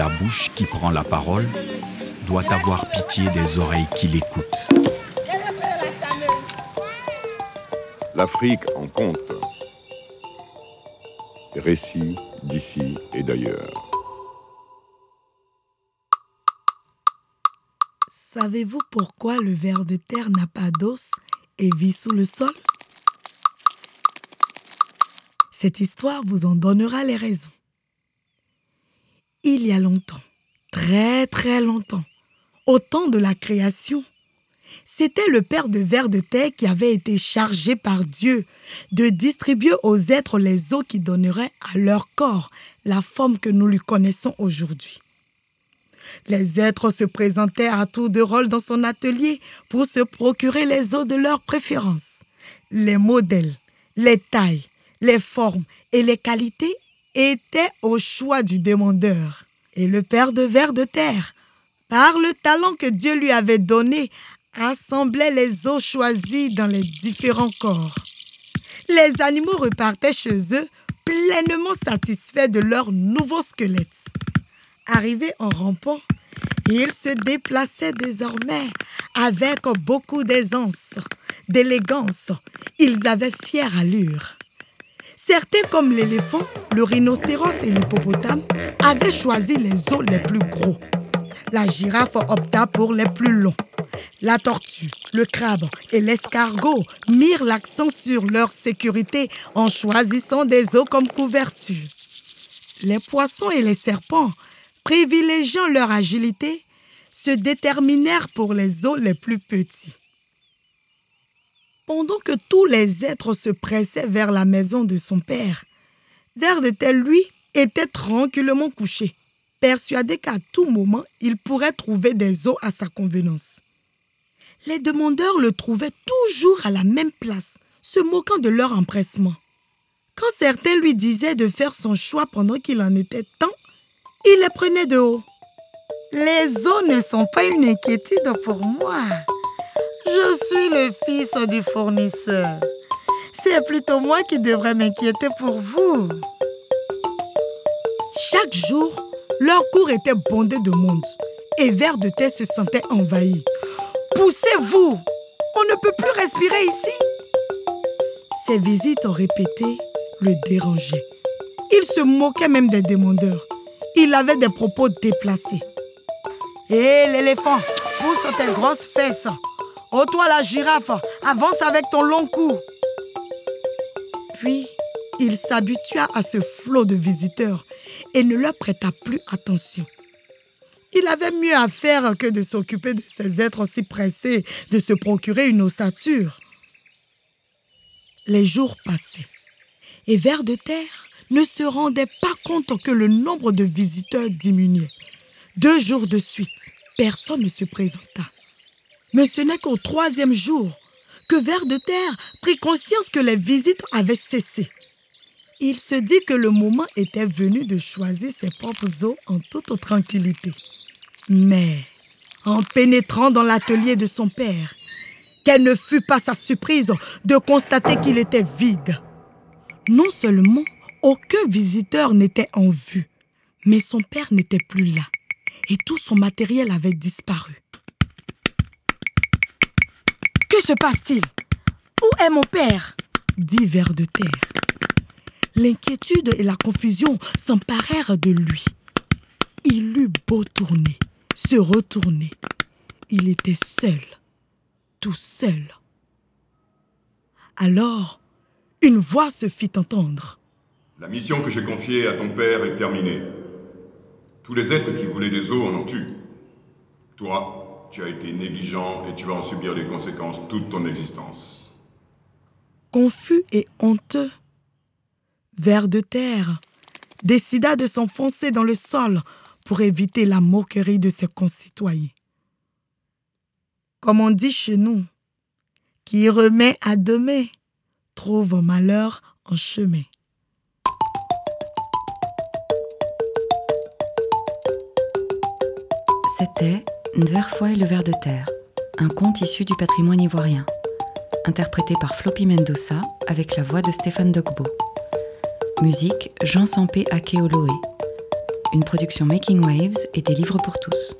La bouche qui prend la parole doit avoir pitié des oreilles qui l'écoutent. L'Afrique en compte. Récits d'ici et d'ailleurs. Savez-vous pourquoi le ver de terre n'a pas d'os et vit sous le sol? Cette histoire vous en donnera les raisons. Il y a longtemps, très très longtemps, au temps de la création, c'était le père de ver de terre qui avait été chargé par Dieu de distribuer aux êtres les eaux qui donneraient à leur corps la forme que nous lui connaissons aujourd'hui. Les êtres se présentaient à tour de rôle dans son atelier pour se procurer les eaux de leur préférence. Les modèles, les tailles, les formes et les qualités étaient au choix du demandeur. Et le père de ver de terre, par le talent que Dieu lui avait donné, assemblait les eaux choisies dans les différents corps. Les animaux repartaient chez eux pleinement satisfaits de leur nouveau squelette. Arrivés en rampant, ils se déplaçaient désormais avec beaucoup d'aisance, d'élégance. Ils avaient fière allure. Certains, comme l'éléphant, le rhinocéros et l'hippopotame, avaient choisi les os les plus gros. La girafe opta pour les plus longs. La tortue, le crabe et l'escargot mirent l'accent sur leur sécurité en choisissant des os comme couverture. Les poissons et les serpents privilégiant leur agilité, se déterminèrent pour les os les plus petits. Pendant que tous les êtres se pressaient vers la maison de son père, Vert de Tel, lui, était tranquillement couché, persuadé qu'à tout moment il pourrait trouver des os à sa convenance. Les demandeurs le trouvaient toujours à la même place, se moquant de leur empressement. Quand certains lui disaient de faire son choix pendant qu'il en était temps, il les prenait de haut. Les eaux ne sont pas une inquiétude pour moi. Je suis le fils du fournisseur. C'est plutôt moi qui devrais m'inquiéter pour vous. Chaque jour, leur cours était bondé de monde et Vert de Terre se sentait envahi. Poussez-vous On ne peut plus respirer ici Ces visites répétées le dérangeaient. Il se moquait même des demandeurs il avait des propos déplacés. Hé, l'éléphant, pousse tes grosses fesses. Oh, toi, la girafe, avance avec ton long cou. Puis, il s'habitua à ce flot de visiteurs et ne leur prêta plus attention. Il avait mieux à faire que de s'occuper de ces êtres si pressés de se procurer une ossature. Les jours passaient et vers de terre ne se rendait pas compte que le nombre de visiteurs diminuait. Deux jours de suite, personne ne se présenta. Mais ce n'est qu'au troisième jour que Ver de Terre prit conscience que les visites avaient cessé. Il se dit que le moment était venu de choisir ses propres eaux en toute tranquillité. Mais, en pénétrant dans l'atelier de son père, quelle ne fut pas sa surprise de constater qu'il était vide. Non seulement aucun visiteur n'était en vue, mais son père n'était plus là et tout son matériel avait disparu. Se passe-t-il? Où est mon père? Dit Ver de Terre. L'inquiétude et la confusion s'emparèrent de lui. Il eut beau tourner, se retourner. Il était seul, tout seul. Alors, une voix se fit entendre. La mission que j'ai confiée à ton père est terminée. Tous les êtres qui voulaient des eaux en ont eu. Toi, tu as été négligent et tu vas en subir les conséquences toute ton existence. Confus et honteux, Ver de terre décida de s'enfoncer dans le sol pour éviter la moquerie de ses concitoyens. Comme on dit chez nous, qui remet à demain trouve malheur en chemin. C'était Nverfoy et le ver de terre, un conte issu du patrimoine ivoirien, interprété par Floppy Mendoza avec la voix de Stéphane Dogbo. Musique Jean Sampé Akeoloé. une production Making Waves et des livres pour tous.